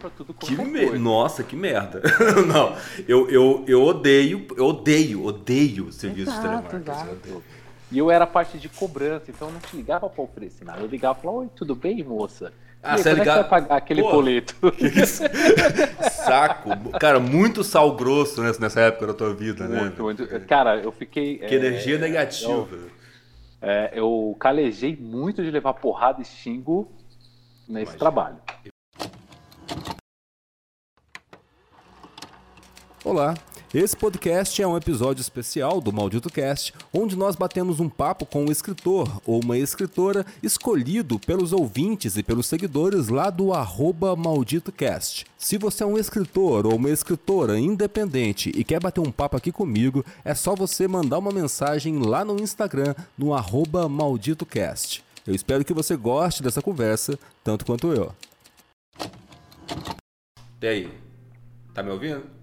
pra tudo Que quanto é me... Nossa, que merda. Não, eu, eu, eu odeio, eu odeio, odeio serviço de telemarketing. E eu era parte de cobrança, então eu não te ligava pra oferecer nada. Eu ligava e falava, oi, tudo bem, moça? Ah, e aí, você é que ligava- vai pagar aquele Pô. boleto? Saco. Cara, muito sal grosso nessa, época da tua vida, né? Muito, muito. Cara, eu fiquei. Que é, energia negativa. Eu, é, eu calejei muito de levar porrada e xingo nesse Imagina. trabalho. Olá, esse podcast é um episódio especial do Maldito Cast, onde nós batemos um papo com um escritor ou uma escritora escolhido pelos ouvintes e pelos seguidores lá do MalditoCast. Se você é um escritor ou uma escritora independente e quer bater um papo aqui comigo, é só você mandar uma mensagem lá no Instagram, no MalditoCast. Eu espero que você goste dessa conversa, tanto quanto eu. E aí? Tá me ouvindo?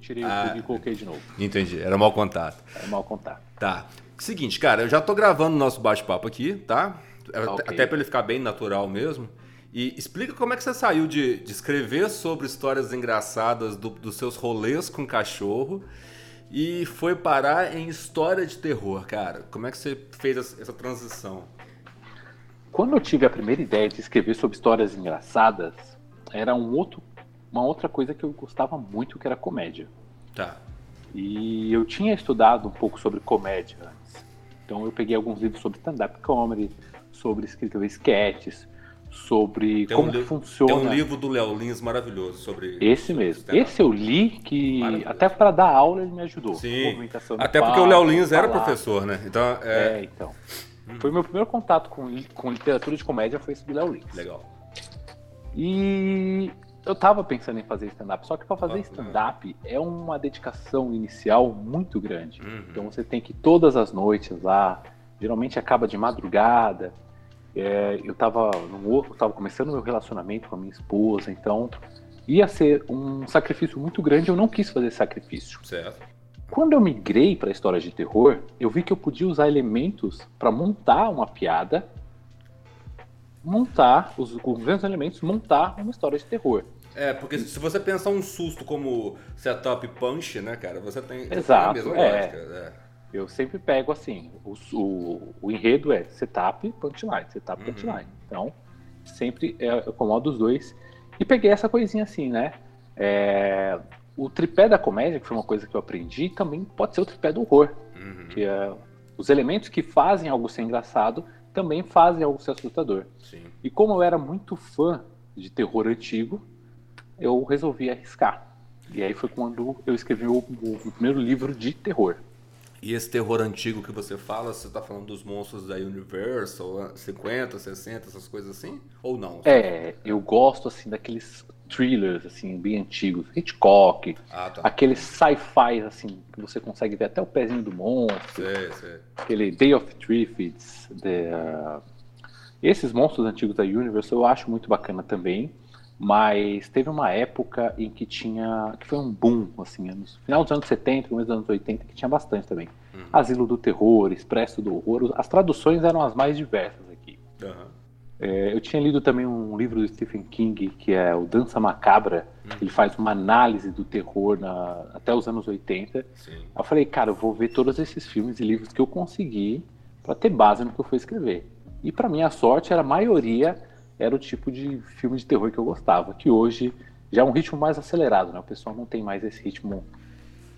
Tirei Ah. o plug e coloquei de novo. Entendi, era mau contato. É mal contar. Tá. Seguinte, cara, eu já tô gravando o nosso bate-papo aqui, tá? Ok. Até pra ele ficar bem natural mesmo. E explica como é que você saiu de, de escrever sobre histórias engraçadas do- dos seus rolês com cachorro e foi parar em história de terror, cara. Como é que você fez essa essa transição? Quando eu tive a primeira ideia de escrever sobre histórias engraçadas, era um outro, uma outra coisa que eu gostava muito, que era comédia. Tá. E eu tinha estudado um pouco sobre comédia antes. Então eu peguei alguns livros sobre stand-up comedy, sobre escrever sketches, sobre Tem um como li- funciona. Tem um livro do Léo Lins maravilhoso sobre. Esse mesmo. Esse eu li que até para dar aula ele me ajudou. Sim. Até porque o palco, Léo Lins era professor, né? Então, é. É, então. Foi meu primeiro contato com, com literatura de comédia foi esse do Léo Lins. Legal. E eu tava pensando em fazer stand-up, só que para fazer Ah, stand-up é uma dedicação inicial muito grande. Uhum. Então você tem que ir todas as noites lá, geralmente acaba de madrugada. É, eu tava no outro, tava começando meu relacionamento com a minha esposa, então ia ser um sacrifício muito grande, eu não quis fazer sacrifício. Certo. Quando eu migrei para histórias de terror, eu vi que eu podia usar elementos para montar uma piada, montar os, com elementos, montar uma história de terror. É, porque se você pensar um susto como setup punch, né, cara, você tem, você Exato, tem a mesma é. lógica. É. Eu sempre pego assim, o, o, o enredo é setup, punchline, setup, Uhum. punchline. Então, sempre é, eu acomodo os dois. E peguei essa coisinha assim, né? É, o tripé da comédia, que foi uma coisa que eu aprendi, também pode ser o tripé do horror. Uhum. Que é, os elementos que fazem algo ser engraçado também fazem algo ser assustador. Sim. E como eu era muito fã de terror antigo, eu resolvi arriscar. E aí foi quando eu escrevi o, o- o primeiro livro de terror. E esse terror antigo que você fala, você tá falando dos monstros da Universal, 50, 60, essas coisas assim? Ou não? É, eu gosto assim daqueles thrillers assim bem antigos, Hitchcock, Ah, tá. aqueles sci-fi assim que você consegue ver até o pezinho do monstro, Sei, sei. aquele Day of Triffids, the- esses monstros antigos da Universal eu acho muito bacana também. Mas teve uma época em que tinha. que foi um boom, assim, no final dos anos 70, começo dos anos 80, que tinha bastante também. Uhum. Asilo do Terror, Expresso do Horror, as traduções eram as mais diversas aqui. Aham. É, eu tinha lido também um livro do Stephen King, que é o Dança Macabra. Uhum. Ele faz uma análise do terror na- até os anos 80. Sim. Eu falei, cara, eu vou ver todos esses filmes e livros que eu consegui para ter base no que eu for escrever. E para minha sorte, era a maioria era o tipo de filme de terror que eu gostava, que hoje já é um ritmo mais acelerado, né? O pessoal não tem mais esse ritmo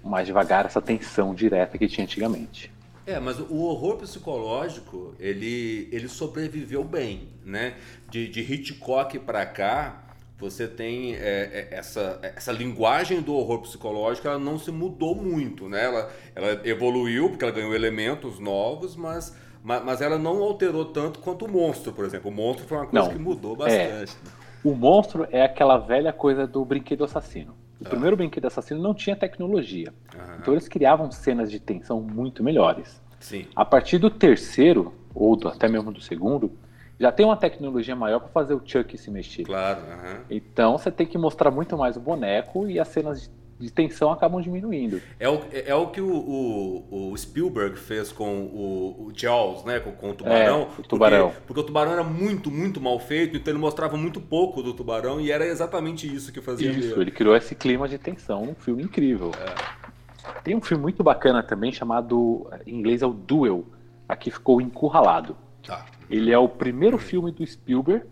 mais devagar, essa tensão direta que tinha antigamente. É, mas o horror psicológico, ele, ele sobreviveu bem, né? De, de Hitchcock pra cá, você tem é, é, essa, essa linguagem do horror psicológico, ela não se mudou muito, né? Ela, ela evoluiu, porque ela ganhou elementos novos, mas, mas, mas ela não alterou tanto quanto o monstro, por exemplo. O monstro foi uma coisa Não. que mudou bastante. né? O monstro é aquela velha coisa do brinquedo assassino. O Ah. primeiro brinquedo assassino não tinha tecnologia. Aham. Então eles criavam cenas de tensão muito melhores. Sim. A partir do terceiro, ou do- até mesmo do segundo, já tem uma tecnologia maior para fazer o Chuck se mexer. Claro. aham. Então você tem que mostrar muito mais o boneco e as cenas de de tensão acabam diminuindo. É o, é, é o que o, o, o, Spielberg fez com o, o Jaws, né? Com, com o tubarão. É, o tubarão. Porque, porque, o tubarão era muito, muito mal feito, então ele mostrava muito pouco do tubarão e era exatamente isso que fazia. Isso, ele criou esse clima de tensão num filme incrível. É. Tem um filme muito bacana também chamado, em inglês é o Duel, aqui ficou Encurralado. Tá. Ele é o primeiro filme do Spielberg,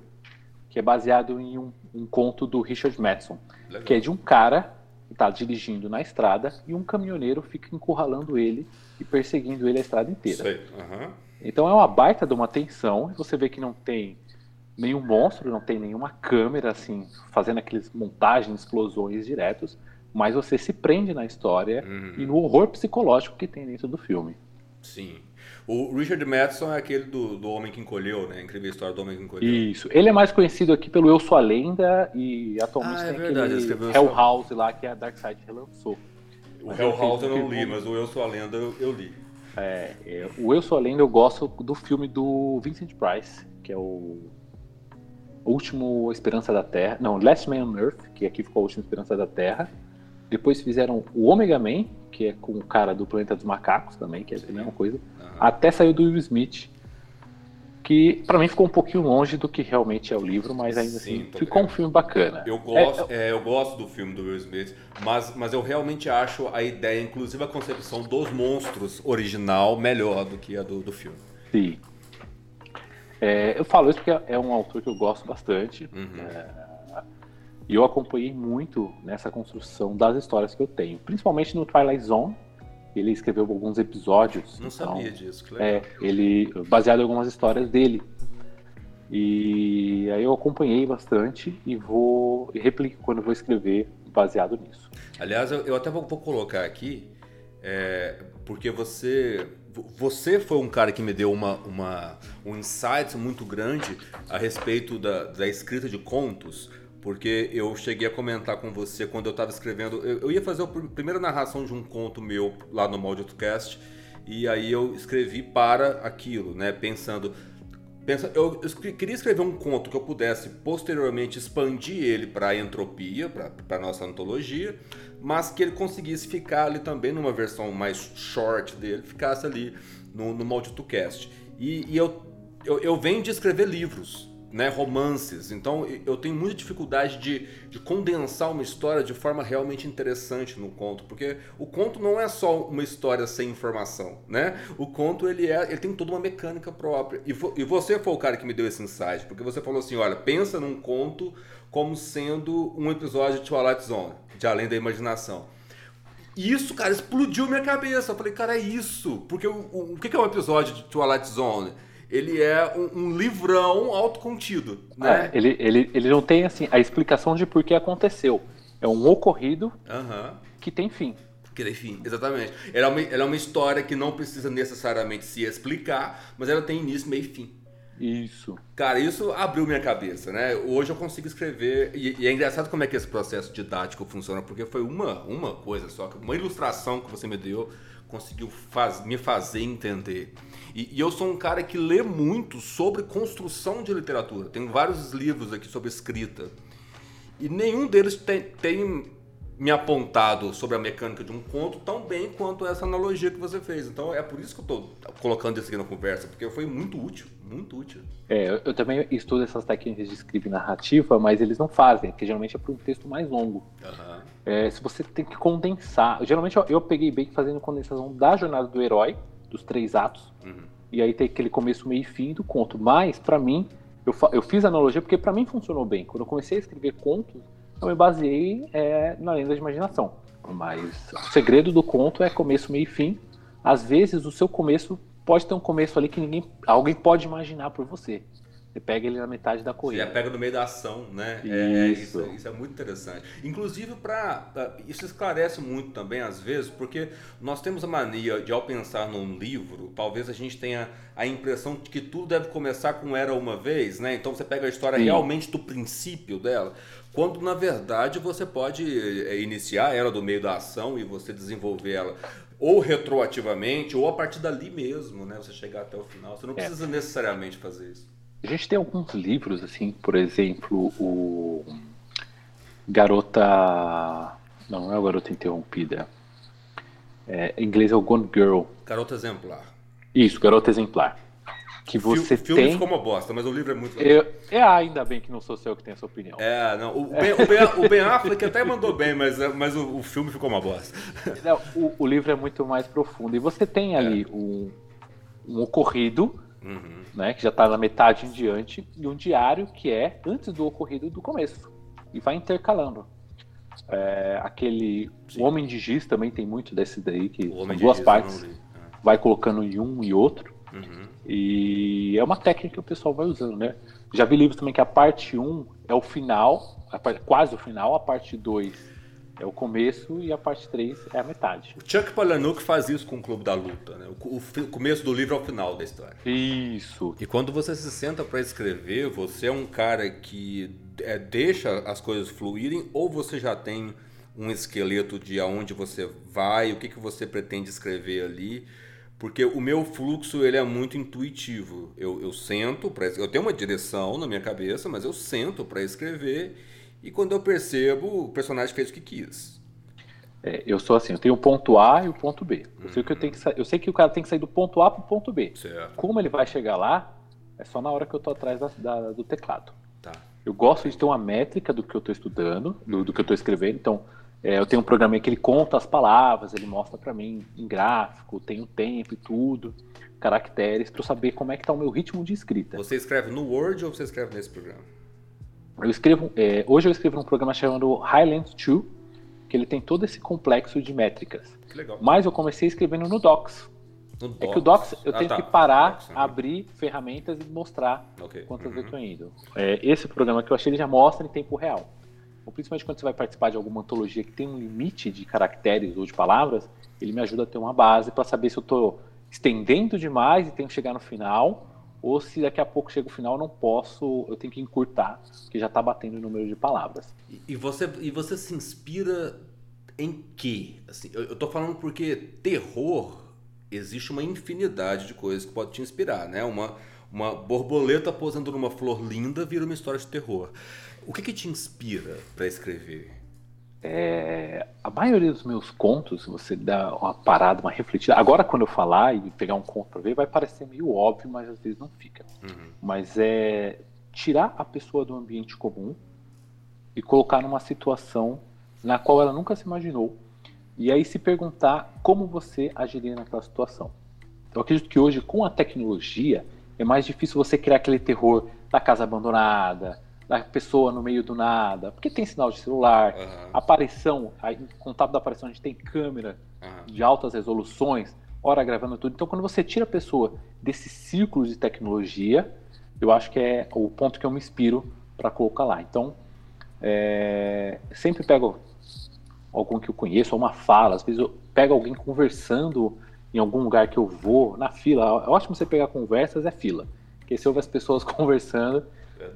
que é baseado em um, um conto do Richard Madison, Legal. que é de um cara está dirigindo na estrada e um caminhoneiro fica encurralando ele e perseguindo ele a estrada inteira. Uhum. Então é uma baita de uma tensão. Você vê que não tem nenhum monstro, não tem nenhuma câmera assim fazendo aqueles montagens, explosões diretos, mas você se prende na história uhum. e no horror psicológico que tem dentro do filme. Sim. O Richard Madison é aquele do, do Homem que Encolheu, né? Incrível história do Homem que Encolheu. Isso. Ele é mais conhecido aqui pelo Eu Sou a Lenda e atualmente ah, é tem verdade, aquele Hell House lá que a Dark Side relançou. O Hell House eu não li, mas o Eu Sou a Lenda eu, eu li. É, é, o Eu Sou a Lenda eu gosto do filme do Vincent Price, que é o Último Esperança da Terra. Não, Last Man on Earth, que aqui ficou a Última Esperança da Terra. Depois fizeram o Omega Man, que é com o cara do Planeta dos Macacos também, que é a mesma coisa. Até saiu do Will Smith, que para mim ficou um pouquinho longe do que realmente é o livro, mas ainda Sim, assim ficou um filme bacana. Eu gosto, é, é, eu gosto do filme do Will Smith, mas, mas eu realmente acho a ideia, inclusive a concepção dos monstros original, melhor do que a do, do filme. Sim. É, eu falo isso porque é um autor que eu gosto bastante. Uhum. É, e eu acompanhei muito nessa construção das histórias que eu tenho, principalmente no Twilight Zone. Ele escreveu alguns episódios. Não então, sabia disso, que legal. É, ele baseado em algumas histórias dele. E aí eu acompanhei bastante e vou e replico quando vou escrever baseado nisso. Aliás, eu, eu até vou, vou, colocar aqui, é, porque você você foi um cara que me deu uma, uma, um insight muito grande a respeito da, da escrita de contos porque eu cheguei a comentar com você quando eu estava escrevendo. Eu, eu, ia fazer a primeira narração de um conto meu lá no Maldito-Cast, e aí eu escrevi para aquilo, né? Pensando. Pensa, eu, eu queria escrever um conto que eu pudesse posteriormente expandir ele para a entropia, para a nossa antologia, mas que ele conseguisse ficar ali também numa versão mais short dele, ficasse ali no, no Maldito Cast. E, e eu, eu, eu venho de escrever livros, né, romances. Então eu tenho muita dificuldade de, de, condensar uma história de forma realmente interessante no conto, porque o conto não é só uma história sem informação, né? O conto ele é, ele tem toda uma mecânica própria. E, e você foi o cara que me deu esse insight, porque você falou assim, olha, pensa num conto como sendo um episódio de Twilight Zone, de além da imaginação. Isso, cara, explodiu minha cabeça. Eu falei, cara, é isso. Porque o, o, o que é um episódio de Twilight Zone? Ele é um, um livrão autocontido. Né? É, ele, ele, ele não tem assim a explicação de por que aconteceu. É um ocorrido uhum. que tem fim. Que tem fim, exatamente. Ela é, uma, ela é uma história que não precisa necessariamente se explicar, mas ela tem início, meio e fim. Isso. Cara, isso abriu minha cabeça, né? Hoje eu consigo escrever. E, e, é engraçado como é que esse processo didático funciona, porque foi uma, uma coisa só, uma ilustração que você me deu conseguiu faz, me fazer entender. E, e, eu sou um cara que lê muito sobre construção de literatura. Tenho vários livros aqui sobre escrita. E nenhum deles tem, tem me apontado sobre a mecânica de um conto tão bem quanto essa analogia que você fez. Então é por isso que eu estou colocando isso aqui na conversa, porque foi muito útil, muito útil. É, eu também estudo essas técnicas de escrita narrativa, mas eles não fazem, porque geralmente é para um texto mais longo. Uhum. É, se você tem que condensar, geralmente eu, eu peguei bem fazendo condensação da jornada do herói, dos três atos, uhum. e aí tem aquele começo, meio e fim do conto. Mas, para mim, eu, eu fiz a analogia porque para mim funcionou bem. Quando eu comecei a escrever contos, eu me baseei é, na lenda de imaginação. Mas o segredo do conto é começo, meio e fim. Às vezes o seu começo pode ter um começo ali que ninguém, alguém pode imaginar por você. Você pega ele na metade da corrida. Você pega no meio da ação, né? Isso. É, isso, isso, é muito interessante. Inclusive, para isso esclarece muito também, às vezes, porque nós temos a mania de, ao pensar num livro, talvez a gente tenha a impressão de que tudo deve começar com Era Uma Vez, né? Então você pega a história Sim. realmente do princípio dela, quando na verdade você pode é, iniciar ela do meio da ação e você desenvolver ela ou retroativamente ou a partir dali mesmo, né? Você chegar até o final. Você não é. precisa é. necessariamente fazer isso. A gente tem alguns livros, assim, por exemplo, o Garota Não, não é o Garota Interrompida. É, em inglês é o Gone Girl. Garota Exemplar. Isso, Garota Exemplar. Que você o filme tem. ficou uma bosta, mas o livro é muito legal. Eu, é ainda bem que não sou eu que tem essa opinião. É, não. O Ben, o ben, o ben Affleck até mandou bem, mas, mas o, o filme ficou uma bosta. Não, o, o, livro é muito mais profundo. E você tem ali é. um, um, ocorrido, uhum. Né, que já está na metade em diante, e um diário que é antes do ocorrido do começo. E vai intercalando. É, aquele. Sim. O Homem de Giz também tem muito desse daí, que são duas Giz, partes. É. Vai colocando em um e outro. Uhum. E é uma técnica que o pessoal vai usando, né? Já vi livros também que a parte 1 é o final, parte, quase o final, a parte 2 é o começo e a parte 3 é a metade. O Chuck Palahniuk faz isso com o Clube da Luta, né? O, o, começo do livro é o final da história. Isso. E quando você se senta para escrever, você é um cara que é, deixa as coisas fluírem ou você já tem um esqueleto de aonde você vai, o que, que você pretende escrever ali? porque o meu fluxo ele é muito intuitivo. Eu, eu sento para eu tenho uma direção na minha cabeça, mas eu sento para escrever e quando eu percebo o personagem fez o que quis. É, eu sou assim, eu tenho o ponto A e o ponto B. Eu, uhum. sei que eu, tenho que eu sei que o cara tem que sair do ponto A para o ponto B. Certo. Como ele vai chegar lá, é só na hora que eu estou atrás da, da, do teclado. Tá. Eu gosto de ter uma métrica do que eu estou estudando, do, do que eu estou escrevendo. Então, é, eu tenho um programa que ele conta as palavras, ele mostra para mim em gráfico, tem o tempo e tudo, caracteres, para eu saber como é que tá o meu ritmo de escrita. Você escreve no Word ou você escreve nesse programa? Eu escrevo, é, hoje eu escrevo num programa chamado Highland 2, que ele tem todo esse complexo de métricas. Mas eu comecei escrevendo no Docs. No Docs. É que o Docs eu ah, tenho tá. que parar, Docs, abrir ferramentas e mostrar okay. quantas uhum. eu estou indo. É, esse programa que eu achei ele já mostra em tempo real ou principalmente quando você vai participar de alguma antologia que tem um limite de caracteres ou de palavras, ele me ajuda a ter uma base para saber se eu estou estendendo demais e tenho que chegar no final, ou se daqui a pouco chega o final eu não posso, eu tenho que encurtar, porque já está batendo o número de palavras. E você, e você se inspira em quê? Assim, eu, estou falando porque terror existe uma infinidade de coisas que pode te inspirar, né? Uma, uma borboleta posando numa flor linda vira uma história de terror. O que, que te inspira para escrever? É, a maioria dos meus contos, você dá uma parada, uma refletida. Agora, quando eu falar e pegar um conto para ver, vai parecer meio óbvio, mas às vezes não fica. Uhum. Mas é tirar a pessoa do ambiente comum e colocar numa situação na qual ela nunca se imaginou. E aí se perguntar como você agiria naquela situação. Eu acredito que hoje, com a tecnologia, é mais difícil você criar aquele terror da casa abandonada, da pessoa no meio do nada, porque tem sinal de celular, uhum. aparição, aí, contato da aparição a gente tem câmera uhum. de altas resoluções, hora gravando tudo. Então, quando você tira a pessoa desse círculo de tecnologia, eu acho que é o ponto que eu me inspiro para colocar lá. Então, é, sempre pego algum que eu conheço, uma fala, às vezes eu pego alguém conversando em algum lugar que eu vou, na fila. É ótimo você pegar conversas, é fila. Porque você ouve as pessoas conversando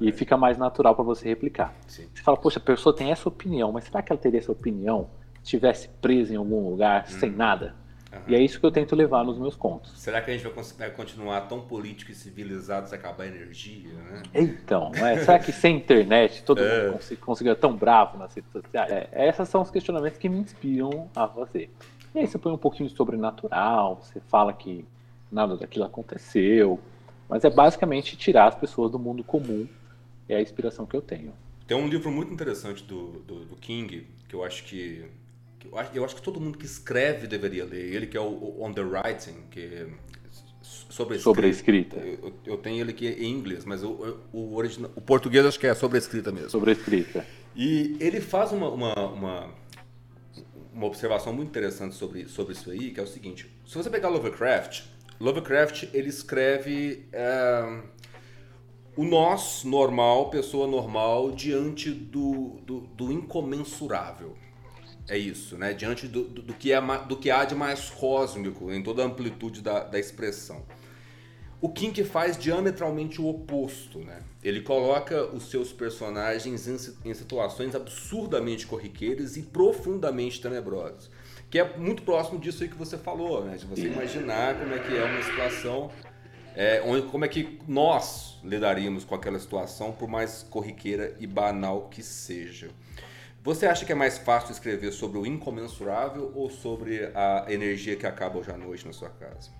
e fica mais natural para você replicar. Sim. Você fala, poxa, a pessoa tem essa opinião, mas será que ela teria essa opinião se estivesse presa em algum lugar hum. sem nada? Uhum. E é isso que eu tento levar nos meus contos. Será que a gente vai continuar tão político e civilizado se acabar a energia? Né? Então, é, será que sem internet todo é. mundo conseguiria tão bravo nas redes sociais? É, esses são os questionamentos que me inspiram a fazer. E aí você põe um pouquinho de sobrenatural, você fala que nada daquilo aconteceu, mas é basicamente tirar as pessoas do mundo comum. É a inspiração que eu tenho. Tem um livro muito interessante do, do, do King, que eu acho que, que eu, acho, eu, acho, que todo mundo que escreve deveria ler. Ele que é o, On the Writing, que é sobre a escrita. Sobre a escrita. Eu, eu, tenho ele aqui em inglês, mas o, o, original, o português acho que é sobre a escrita mesmo. Sobre a escrita. E ele faz uma, uma, uma, uma observação muito interessante sobre, sobre isso aí, que é o seguinte. Se você pegar Lovecraft, Lovecraft ele escreve é, o nós normal, pessoa normal, diante do, do, do incomensurável. É isso, né? Diante do, do, do, que é, do que há de mais cósmico em toda a amplitude da, da expressão. O King faz diametralmente o oposto, né? Ele coloca os seus personagens em, em situações absurdamente corriqueiras e profundamente tenebrosas que é muito próximo disso aí que você falou, né? De você imaginar como é que é uma situação, é, onde, como é que nós lidaríamos com aquela situação, por mais corriqueira e banal que seja. Você acha que é mais fácil escrever sobre o incomensurável ou sobre a energia que acaba hoje à noite na sua casa?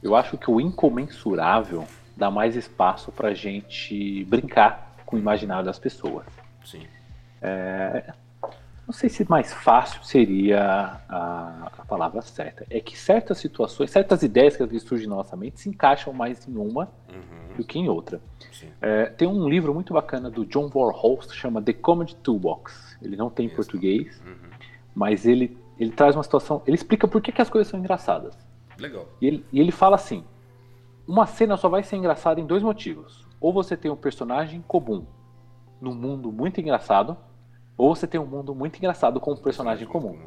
Eu acho que o incomensurável dá mais espaço para gente brincar com o imaginário das pessoas. Sim. É, não sei se mais fácil seria a, a, palavra certa. É que certas situações, certas ideias que às vezes surgem na nossa mente se encaixam mais em uma uhum. do que em outra. É, tem um livro muito bacana do John Warholst, chama The Comedy Toolbox. Ele não tem em português, uhum. mas ele, ele traz uma situação. Ele explica por que, que as coisas são engraçadas. Legal. E ele, e ele fala assim: uma cena só vai ser engraçada em dois motivos. Ou você tem um personagem comum num mundo muito engraçado, ou você tem um mundo muito engraçado com um personagem comum.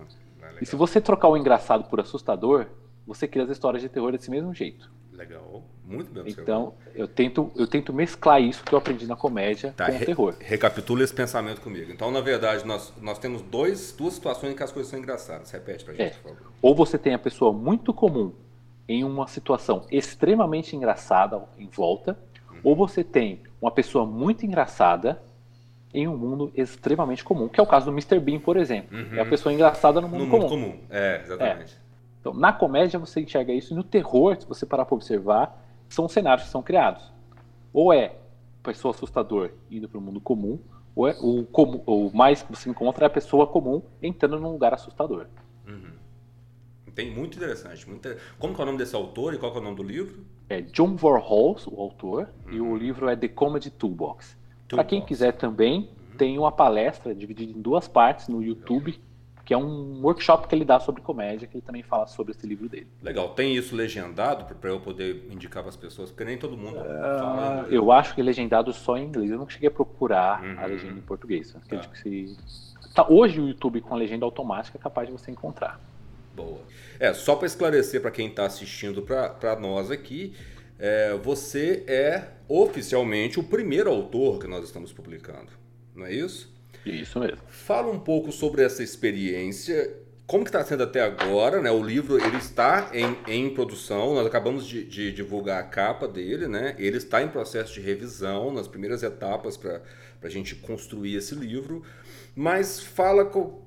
É e se você trocar o engraçado por assustador, você cria as histórias de terror desse mesmo jeito. Legal, muito bem Então, eu tento, eu tento mesclar isso que eu aprendi na comédia tá, com o terror. Recapitula esse pensamento comigo. Então, na verdade, nós, nós temos dois, duas situações em que as coisas são engraçadas. Repete pra gente, é. por favor. Ou você tem a pessoa muito comum em uma situação extremamente engraçada em volta, uhum. ou você tem uma pessoa muito engraçada em um mundo extremamente comum, que é o caso do Mr. Bean, por exemplo. Uhum. É a pessoa engraçada no mundo no comum. No mundo comum, é, exatamente. É. Então, na comédia você enxerga isso, e no terror, se você parar para observar, são cenários que são criados. Ou é pessoa assustador indo para o mundo comum, ou é o, comum, o mais que você encontra é a pessoa comum entrando num lugar assustador. Uhum. Tem muito interessante. Muito... Como é o nome desse autor e qual é o nome do livro? É John Warholz, o autor, uhum. e o uhum. livro é The Comedy Toolbox. Para quem quiser também, tem uma palestra dividida em duas partes no YouTube, que é um workshop que ele dá sobre comédia, que ele também fala sobre esse livro dele. Legal. Tem isso legendado para eu poder indicar para as pessoas? Porque nem todo mundo uh, fala. Eu acho que é legendado só em inglês. Eu não cheguei a procurar uhum. a legenda em português. Tá. Que se... tá, hoje o YouTube com a legenda automática é capaz de você encontrar. Boa. É, só para esclarecer para quem está assistindo para nós aqui, é, você é oficialmente o primeiro autor que nós estamos publicando, não é isso? Isso mesmo. Fala um pouco sobre essa experiência, como que está sendo até agora, né? O livro ele está em, em produção, nós acabamos de, de, divulgar a capa dele, né? Ele está em processo de revisão, nas primeiras etapas para a gente construir esse livro. Mas fala com,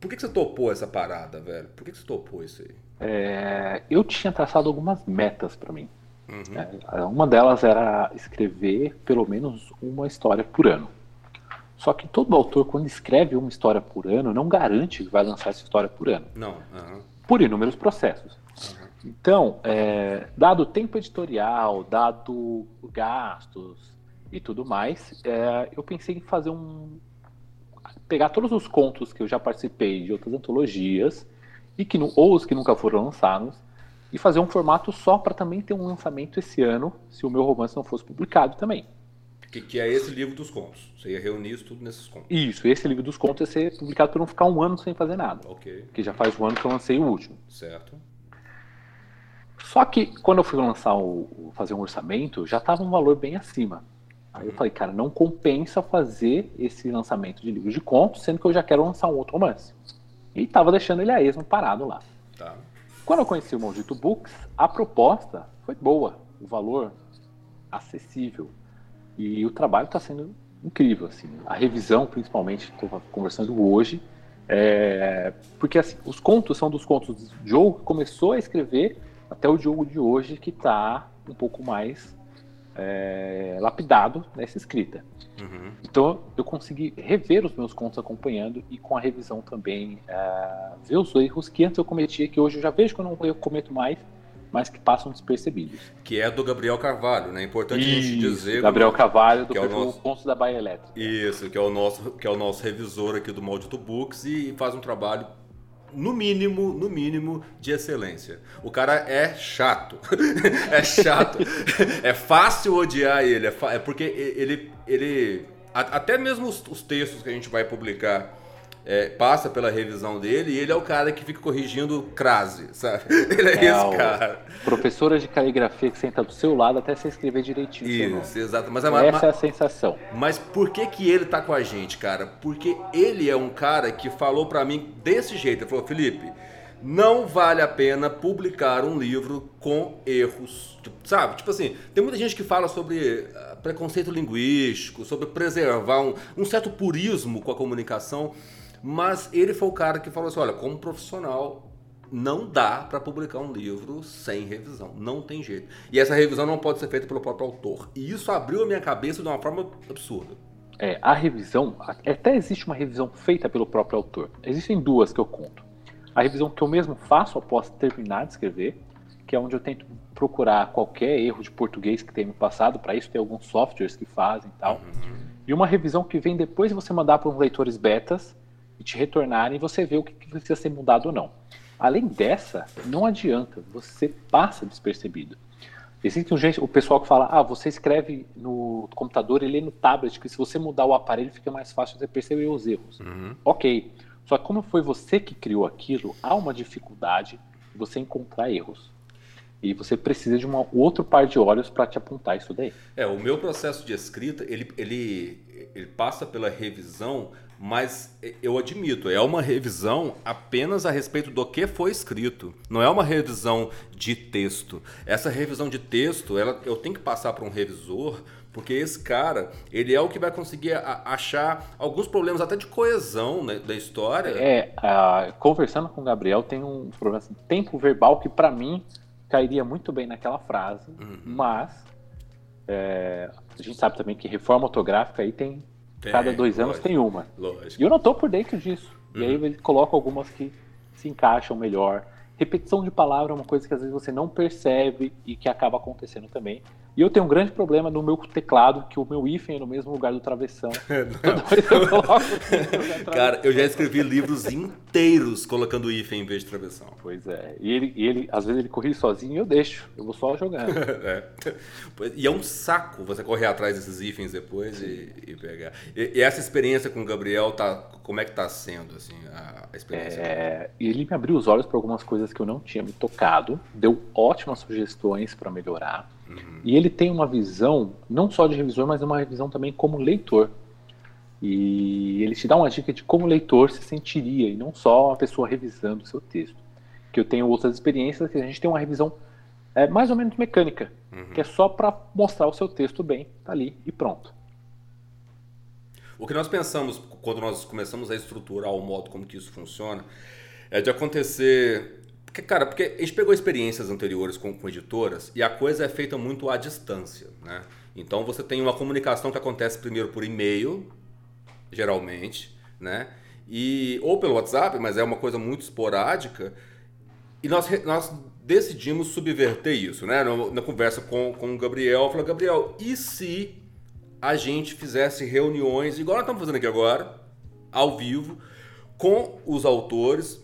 por que, que você topou essa parada, velho? Por que, que você topou isso aí? É, eu tinha traçado algumas metas para mim. Uhum. É, uma delas era escrever pelo menos uma história por ano. Só que todo autor, quando escreve uma história por ano, não garante que vai lançar essa história por ano. Não. Uhum. Por inúmeros processos. Uhum. Então, é, dado o tempo editorial, dado gastos e tudo mais, é, eu pensei em fazer um. pegar todos os contos que eu já participei de outras antologias, e que, ou os que nunca foram lançados, e fazer um formato só para também ter um lançamento esse ano, se o meu romance não fosse publicado também. Que, que, é esse livro dos contos. Você ia reunir isso tudo nesses contos. Isso, esse livro dos contos ia ser publicado para não ficar um ano sem fazer nada. Ok. Que já faz um ano que eu lancei o último. Certo. Só que quando eu fui lançar o, fazer um orçamento, já estava um valor bem acima. Aí uhum. eu falei, cara, não compensa fazer esse lançamento de livro de contos, sendo que eu já quero lançar um outro romance. E estava deixando ele a esmo parado lá. Tá. Quando eu conheci o Maldito Books, a proposta foi boa, o valor acessível. E o trabalho está sendo incrível, assim. A revisão, principalmente, estou conversando hoje, é... porque assim, os contos são dos contos do Joe que começou a escrever até o Diogo de hoje, que está um pouco mais é... lapidado nessa escrita. Uhum. Então eu consegui rever os meus contos acompanhando e com a revisão também é... ver os erros que antes eu cometia, que hoje eu já vejo que eu não cometo mais, mas que passam despercebidos. Que é do Gabriel Carvalho, né? É importante Isso, a gente dizer. Gabriel Carvalho, do que é o nosso... Pontos da Baia Elétrica. Isso, que é, o nosso, que é o nosso revisor aqui do Maldito Books e faz um trabalho no mínimo, no mínimo, de excelência. O cara é chato. é chato. é fácil odiar ele. É, é porque ele. ele até mesmo os, os textos que a gente vai publicar é, passa pela revisão dele e ele é o cara que fica corrigindo crase, sabe? Ele é, é esse cara. Professora de caligrafia que senta do seu lado até você escrever direitinho. Isso, exato. Mas, Essa mas, é a sensação. Mas por que que ele tá com a gente, cara? Porque ele é um cara que falou para mim desse jeito. Ele falou, Felipe, não vale a pena publicar um livro com erros. Tipo, sabe? Tipo assim, tem muita gente que fala sobre ah, preconceito linguístico, sobre preservar um, um certo purismo com a comunicação, mas ele foi o cara que falou assim: olha, como profissional, não dá para publicar um livro sem revisão. Não tem jeito. E essa revisão não pode ser feita pelo próprio autor. E isso abriu a minha cabeça de uma forma absurda. É, a revisão, até existe uma revisão feita pelo próprio autor. Existem duas que eu conto. A revisão que eu mesmo faço após terminar de escrever, que é onde eu tento procurar qualquer erro de português que tenha no passado. Para isso tem alguns softwares que fazem e tal. Uhum. E uma revisão que vem depois de você mandar para os leitores betas e te retornarem e você vê o que precisa ser mudado ou não. Além dessa, não adianta, você passa despercebido. Existe um gente, o pessoal que fala, ah, você escreve no computador e lê no tablet, que se você mudar o aparelho fica mais fácil você perceber os erros. Uhum. Ok, só que como foi você que criou aquilo, há uma dificuldade de você encontrar erros. E você precisa de um outro par de olhos para te apontar isso daí. É, o meu processo de escrita, ele, ele, ele passa pela revisão mas eu admito, é uma revisão apenas a respeito do que foi escrito. Não é uma revisão de texto. Essa revisão de texto, ela, eu tenho que passar para um revisor, porque esse cara, ele é o que vai conseguir achar alguns problemas até de coesão né, da história. É, uh, conversando com o Gabriel, tem um problema assim, tempo verbal que para mim cairia muito bem naquela frase, uhum. mas é, a gente sabe também que reforma ortográfica aí tem tem, Cada dois anos tem uma. Lógico. E eu não estou por dentro disso. Uhum. E aí uhum. ele coloca algumas que se encaixam melhor. Repetição de palavra é uma coisa que às vezes você não percebe e que acaba acontecendo também. E eu tenho um grande problema no meu teclado, que o meu hífen é no mesmo lugar do travessão. eu coloco Cara, eu já escrevi livros inteiros colocando hífen em vez de travessão. Pois é. E ele, e ele às vezes ele corre sozinho e eu deixo. Eu vou só jogando. é. E é um saco você correr atrás desses hífens depois e, e pegar. E, e, essa experiência com o Gabriel, tá, como é que tá sendo, assim, a, a experiência? É, ele me abriu os olhos para algumas coisas que eu não tinha me tocado, deu ótimas sugestões para melhorar. Uhum. E ele tem uma visão, não só de revisor, mas uma visão também como leitor. E ele te dá uma dica de como o leitor se sentiria, e não só uma pessoa revisando o seu texto. Que eu tenho outras experiências que a gente tem uma revisão é, mais ou menos mecânica, uhum. que é só para mostrar o seu texto bem, tá ali e pronto. O que nós pensamos quando nós começamos a estruturar o modo como que isso funciona é de acontecer cara, porque a gente pegou experiências anteriores com, com editoras e a coisa é feita muito à distância, né? Então você tem uma comunicação que acontece primeiro por e-mail, geralmente, né? E, ou pelo WhatsApp, mas é uma coisa muito esporádica. E nós, nós decidimos subverter isso, né? Na, na conversa com, com o Gabriel, eu falei, Gabriel, e se a gente fizesse reuniões, igual nós estamos fazendo aqui agora, ao vivo, com os autores,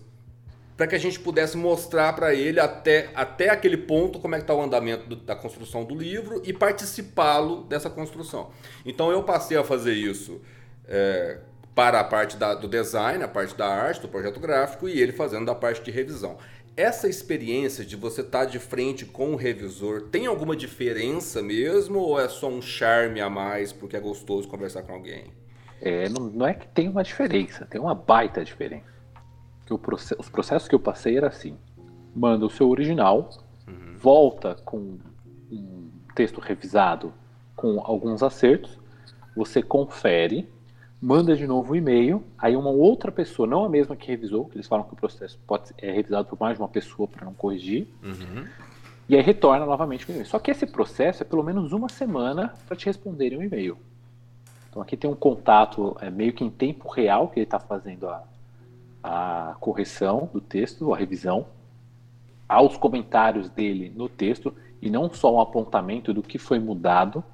para que a gente pudesse mostrar para ele até, até aquele ponto como é que está o andamento do, da construção do livro e participá-lo dessa construção. Então eu passei a fazer isso é, para a parte da, do design, a parte da arte, do projeto gráfico e ele fazendo da parte de revisão. Essa experiência de você estar tá de frente com o revisor tem alguma diferença mesmo ou é só um charme a mais porque é gostoso conversar com alguém? É, não, não é que tem uma diferença, tem uma baita diferença que processo, os processos que eu passei era assim: manda o seu original, uhum. volta com um texto revisado com alguns acertos, você confere, manda de novo o um e-mail, aí uma outra pessoa, não a mesma que revisou, que eles falam que o processo pode ser é revisado por mais de uma pessoa para não corrigir, uhum. e aí retorna novamente o e-mail. Só que esse processo é pelo menos uma semana para te responderem um e-mail. Então aqui tem um contato é, meio que em tempo real que ele está fazendo a, a correção do texto, a revisão, aos comentários dele no texto, e não só um apontamento do que foi mudado,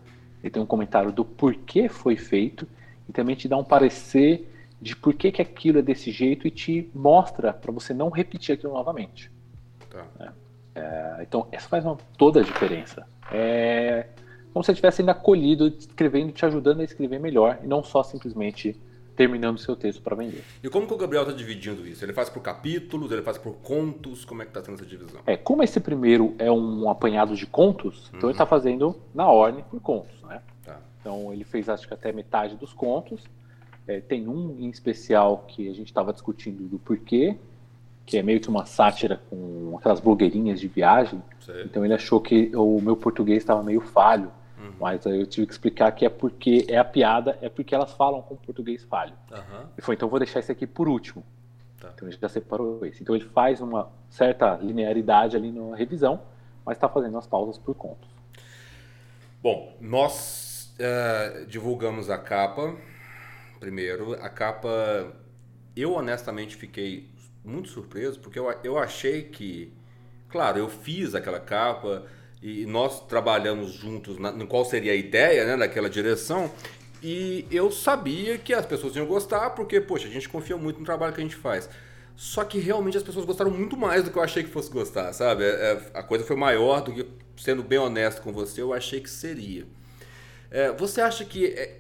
ele tem um comentário do porquê foi feito, e também te dá um parecer de por que, que aquilo é desse jeito e te mostra para você não repetir aquilo novamente. Tá. É, é, então, essa faz uma, toda a diferença. É como se você estivesse sendo acolhido, escrevendo, te ajudando a escrever melhor, e não só simplesmente terminando seu texto para vender. E como que o Gabriel está dividindo isso? Ele faz por capítulos, ele faz por contos? Como é que está sendo essa divisão? É, como esse primeiro é um apanhado de contos, uhum. então ele está uhum. fazendo na ordem por contos, né? Tá. Então ele fez acho que até metade dos contos. É, tem um em especial que a gente estava discutindo do porquê que é meio que uma sátira com aquelas blogueirinhas de viagem. Sei. Então ele achou que o meu português estava meio falho. Mas aí eu tive que explicar que é porque é a piada, é porque elas falam com português falho. Uhum. E foi, então vou deixar esse aqui por último. Tá. Então ele já separou esse. Então ele faz uma certa linearidade ali na revisão, mas está fazendo as pausas por contos. Bom, nós uh, divulgamos a capa primeiro. A capa, eu honestamente fiquei muito surpreso, porque eu, eu achei que, claro, eu fiz aquela capa e nós trabalhamos juntos na, qual seria a ideia né, daquela direção. E eu sabia que as pessoas iam gostar, porque, poxa, a gente confia muito no trabalho que a gente faz. Só que realmente as pessoas gostaram muito mais do que eu achei que fosse gostar, sabe? É, é a coisa foi maior do que, sendo bem honesto com você, eu achei que seria. É, você acha que é,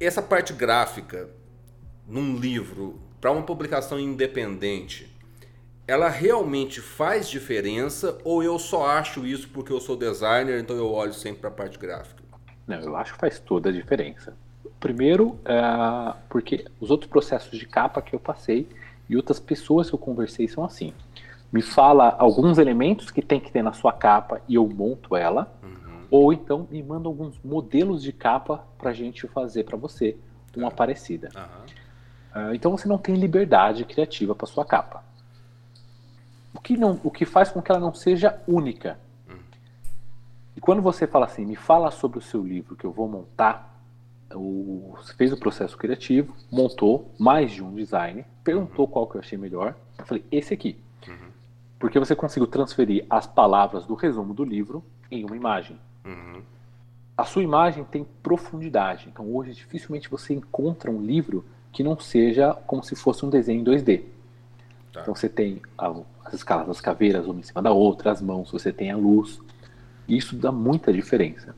essa parte gráfica num livro para uma publicação independente, ela realmente faz diferença ou eu só acho isso porque eu sou designer, então eu olho sempre para a parte gráfica? Não, eu acho que faz toda a diferença. Primeiro, é, porque os outros processos de capa que eu passei e outras pessoas que eu conversei são assim. Me fala alguns elementos que tem que ter na sua capa e eu monto ela. Uhum. Ou então me manda alguns modelos de capa para a gente fazer para você, uma tá. parecida. Uhum. Uh, então você não tem liberdade criativa para sua capa. O que, não, o que faz com que ela não seja única. E quando você fala assim, me fala sobre o seu livro que eu vou montar, o, você fez o processo criativo, montou mais de um design, perguntou uhum. qual que eu achei melhor. Eu falei, esse aqui. Uhum. Porque você conseguiu transferir as palavras do resumo do livro em uma imagem. Uhum. A sua imagem tem profundidade. Então hoje dificilmente você encontra um livro que não seja como se fosse um desenho em 2D. Tá. Então você tem as escalas das caveiras uma em cima da outra, as mãos, você tem a luz. Isso dá muita diferença.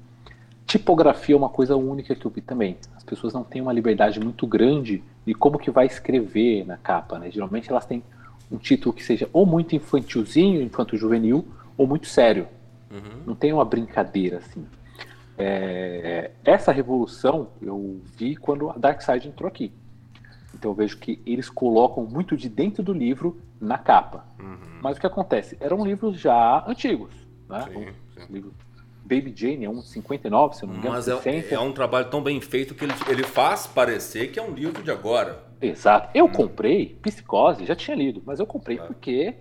Tipografia é uma coisa única que eu vi também. As pessoas não têm uma liberdade muito grande de como que vai escrever na capa, né? Geralmente elas têm um título que seja ou muito infantilzinho, infanto-juvenil, ou muito sério. Uhum. Não tem uma brincadeira assim. É, essa revolução eu vi quando a Dark Side entrou aqui. Então eu vejo que eles colocam muito de dentro do livro na capa. Uhum. Mas o que acontece? Eram livros já antigos, né? Sim, sim. Livros Baby Jane, é um 59, se eu não me engano. Mas é, é, um trabalho tão bem feito que ele, ele faz parecer que é um livro de agora. Exato. Eu hum. comprei Psicose, já tinha lido, mas eu comprei claro. porque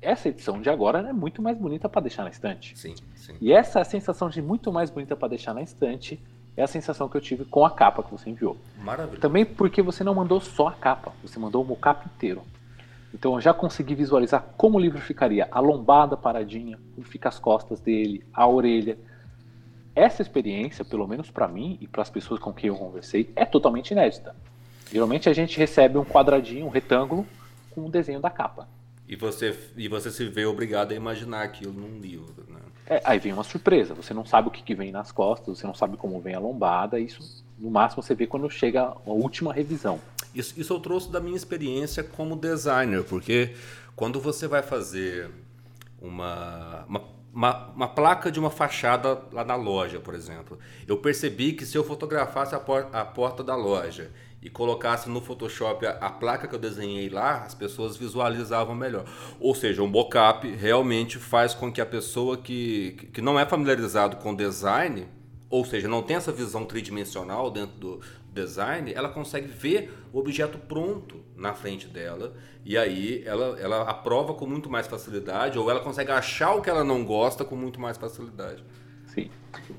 essa edição de agora é muito mais bonita para deixar na estante. Sim, sim. E essa sensação de muito mais bonita para deixar na estante é a sensação que eu tive com a capa que você enviou. Maravilha. Também porque você não mandou só a capa, você mandou o mocap inteiro. Então eu já consegui visualizar como o livro ficaria, a lombada paradinha, como fica as costas dele, a orelha, essa experiência, pelo menos para mim e para as pessoas com quem eu conversei, é totalmente inédita. Geralmente a gente recebe um quadradinho, um retângulo com o um desenho da capa. E você, e você se vê obrigado a imaginar aquilo num livro, né? É, aí vem uma surpresa. Você não sabe o que, que vem nas costas, você não sabe como vem a lombada. Isso, no máximo, você vê quando chega a última revisão. Isso, isso eu trouxe da minha experiência como designer, porque quando você vai fazer uma, uma uma, uma, placa de uma fachada lá na loja, por exemplo. Eu percebi que se eu fotografasse a, por, a porta da loja e colocasse no Photoshop a, a, placa que eu desenhei lá, as pessoas visualizavam melhor. Ou seja, um mockup realmente faz com que a pessoa que, que não é familiarizado com design, ou seja, não tem essa visão tridimensional dentro do design, ela consegue ver o objeto pronto na frente dela e aí ela, ela aprova com muito mais facilidade ou ela consegue achar o que ela não gosta com muito mais facilidade. Sim.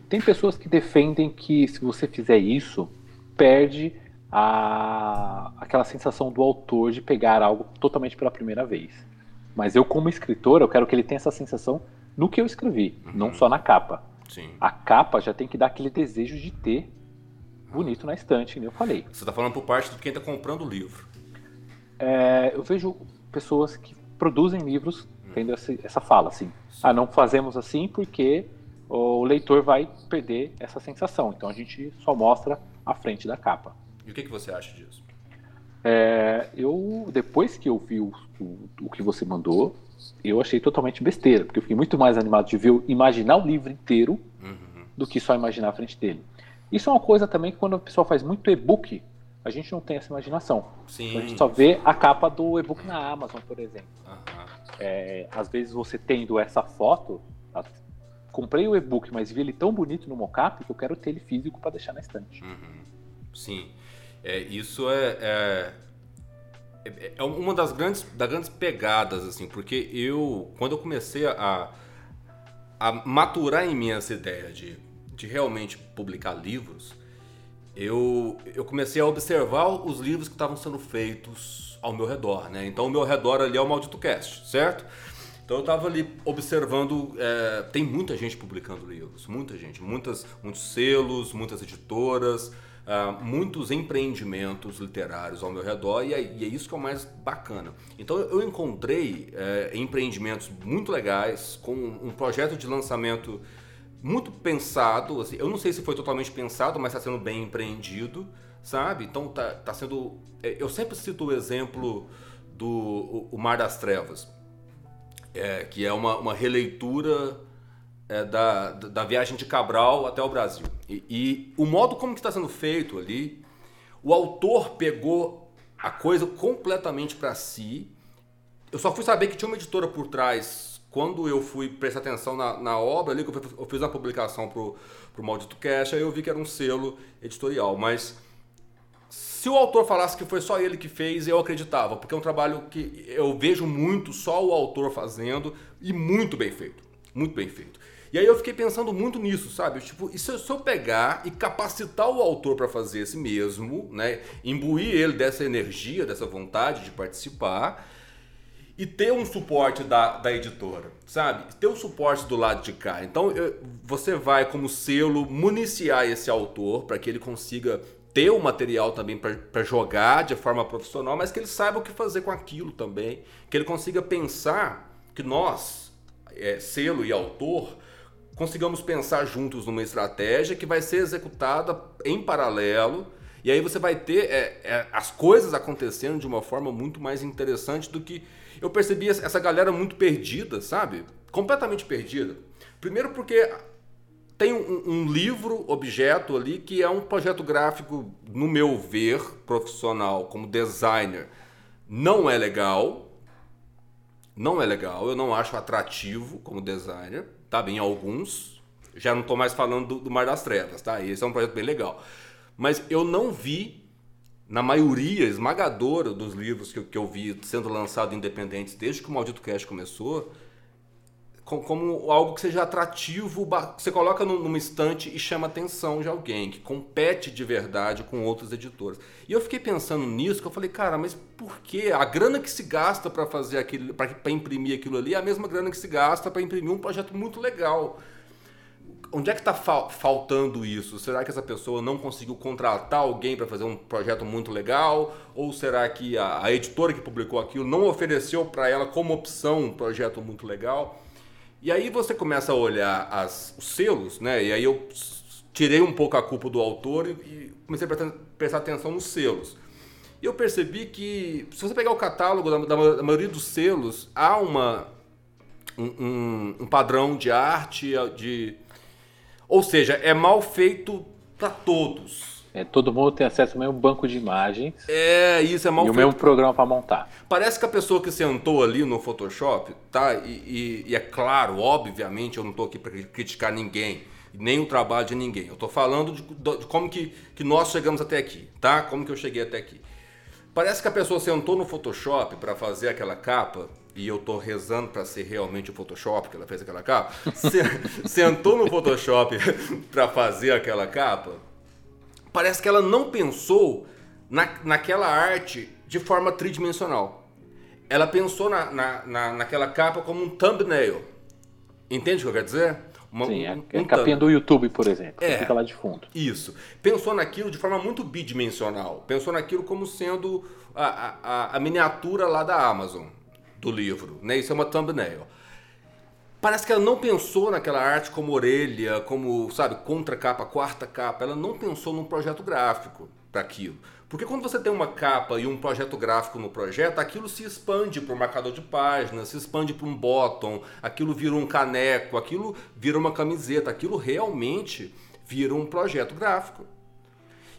Tem pessoas que defendem que se você fizer isso, perde a, aquela sensação do autor de pegar algo totalmente pela primeira vez. Mas eu, como escritor, eu quero que ele tenha essa sensação no que eu escrevi, uhum. não só na capa. Sim. A capa já tem que dar aquele desejo de ter bonito na estante, como eu falei. Você está falando por parte de quem está comprando o livro. É, eu vejo pessoas que produzem livros hum. tendo essa, essa fala, assim. Sim. Ah, não fazemos assim porque o leitor vai perder essa sensação. Então a gente só mostra a frente da capa. E o que, que você acha disso? É, eu, depois que eu vi o, o, o, que você mandou, eu achei totalmente besteira, porque eu fiquei muito mais animado de ver, imaginar o livro inteiro uhum. do que só imaginar a frente dele. Isso é uma coisa também que quando a pessoa faz muito e-book, a gente não tem essa imaginação. Sim. Então, a gente só vê a capa do e-book na Amazon, por exemplo. Aham. É, às vezes você tendo essa foto, comprei o e-book, mas vi ele tão bonito no mockup que eu quero ter ele físico para deixar na estante. Uhum. Sim. É, isso é, é, é- é uma das grandes, das grandes pegadas, assim, porque eu, quando eu comecei a, a maturar em mim essa ideia de, de realmente publicar livros, eu, eu comecei a observar os livros que estavam sendo feitos ao meu redor, né? Então, o meu redor ali é o Maldito Cast, certo? Então, eu estava ali observando. é, tem muita gente publicando livros, muita gente, muitas, muitos selos, muitas editoras, ah, muitos empreendimentos literários ao meu redor, e é, e é isso que é o mais bacana. Então, eu encontrei é, empreendimentos muito legais, com um projeto de lançamento muito pensado, assim, eu não sei se foi totalmente pensado, mas está sendo bem empreendido, sabe? Então tá, tá sendo. é, Eu sempre cito o exemplo do o, o Mar das Trevas, é, que é uma, uma releitura é, da, da viagem de Cabral até o Brasil. E, e o modo como está sendo feito ali, o autor pegou a coisa completamente para si. Eu só fui saber que tinha uma editora por trás quando eu fui prestar atenção na, na obra ali, que eu fiz- eu fiz uma publicação pro, pro Maldito Cash, aí eu vi que era um selo editorial. Mas se o autor falasse que foi só ele que fez, eu acreditava, porque é um trabalho que eu vejo muito só o autor fazendo e muito bem feito. Muito bem feito. E aí eu fiquei pensando muito nisso, sabe? Tipo, e se eu, se eu pegar e capacitar o autor para fazer esse mesmo, né? Imbuir ele dessa energia, dessa vontade de participar e ter um suporte da, da editora, sabe? Ter o suporte do lado de cá. Então eu- você vai, como selo, municiar esse autor para que ele consiga ter o material também para jogar de forma profissional, mas que ele saiba o que fazer com aquilo também. Que ele consiga pensar que nós, é, selo e autor, consigamos pensar juntos numa estratégia que vai ser executada em paralelo. E aí você vai ter é, é, as coisas acontecendo de uma forma muito mais interessante do que eu percebi essa galera muito perdida, sabe? Completamente perdida. Primeiro porque tem um, um livro objeto ali que é um projeto gráfico, no meu ver, profissional, como designer, não é legal. Não é legal, eu não acho atrativo como designer, tá? Bem, alguns. Já não tô mais falando do, do Mar das Trevas, tá? Esse é um projeto bem legal. Mas eu não vi, na maioria esmagadora dos livros que, eu- que eu vi sendo lançados independentes desde que o Maldito Cast começou, com- como algo que seja atrativo, você coloca num- numa estante e chama a atenção de alguém, que compete de verdade com outras editoras. E eu fiquei pensando nisso, que eu falei, cara, mas por que a grana que se gasta para fazer aquilo, para imprimir aquilo ali, é a mesma grana que se gasta para imprimir um projeto muito legal. Onde é que está faltando isso? Será que essa pessoa não conseguiu contratar alguém para fazer um projeto muito legal? Ou será que a, a editora que publicou aquilo não ofereceu para ela como opção um projeto muito legal? E aí você começa a olhar as, os selos, né? E aí eu tirei um pouco a culpa do autor e, e comecei a prestar, prestar atenção nos selos. E eu percebi que, se você pegar o catálogo da, da- da maioria dos selos, há uma, um, um- um padrão de arte, de... Ou seja, é mal feito para todos. É, todo mundo tem acesso ao mesmo banco de imagens É, isso é mal e o feito. mesmo programa para montar. Parece que a pessoa que sentou ali no Photoshop, tá? E, e- e é claro, obviamente, eu não estou aqui para criticar ninguém, nem o trabalho de ninguém. Eu estou falando de, de como que, que nós chegamos até aqui, tá? Como que eu cheguei até aqui. Parece que a pessoa sentou no Photoshop para fazer aquela capa, e eu tô rezando para ser realmente o Photoshop que ela fez aquela capa. Se- sentou no Photoshop para fazer aquela capa, parece que ela não pensou na, naquela arte de forma tridimensional. Ela pensou na, na, na- naquela capa como um thumbnail. Entende o que eu quero dizer? Uma- Sim, é, um- é um a capinha do YouTube, por exemplo, que É. fica lá de fundo. isso. Pensou naquilo de forma muito bidimensional. Pensou naquilo como sendo a, a- a, a miniatura lá da Amazon, do livro. Né? Isso é uma thumbnail. Parece que ela não pensou naquela arte como orelha, como, sabe, contra capa, quarta capa. Ela não pensou num projeto gráfico para aquilo. Porque quando você tem uma capa e um projeto gráfico no projeto, aquilo se expande para um marcador de página, se expande para um bottom, aquilo vira um caneco, aquilo vira uma camiseta, aquilo realmente vira um projeto gráfico.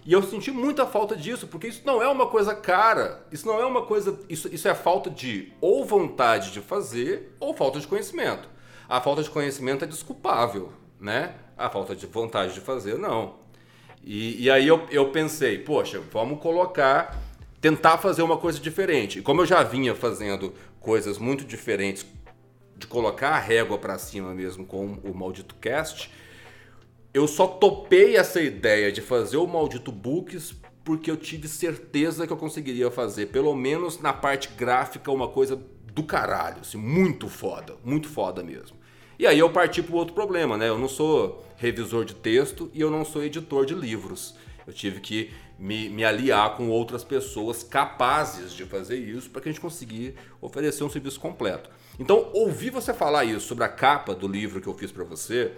E eu senti muita falta disso, porque isso não é uma coisa cara. Isso não é uma coisa. Isso, isso é falta de ou vontade de fazer ou falta de conhecimento. A falta de conhecimento é desculpável, né? A falta de vontade de fazer, não. E, e aí eu, eu pensei, poxa, vamos colocar, tentar fazer uma coisa diferente. E como eu já vinha fazendo coisas muito diferentes, de colocar a régua para cima mesmo com o Maldito Cast, eu só topei essa ideia de fazer o Maldito Books porque eu tive certeza que eu conseguiria fazer, pelo menos na parte gráfica, uma coisa do caralho, assim, muito foda, muito foda mesmo. E aí eu parti para outro problema, né? Eu não sou revisor de texto e eu não sou editor de livros. Eu tive que me, me aliar com outras pessoas capazes de fazer isso para que a gente conseguir oferecer um serviço completo. Então, ouvir você falar isso sobre a capa do livro que eu fiz para você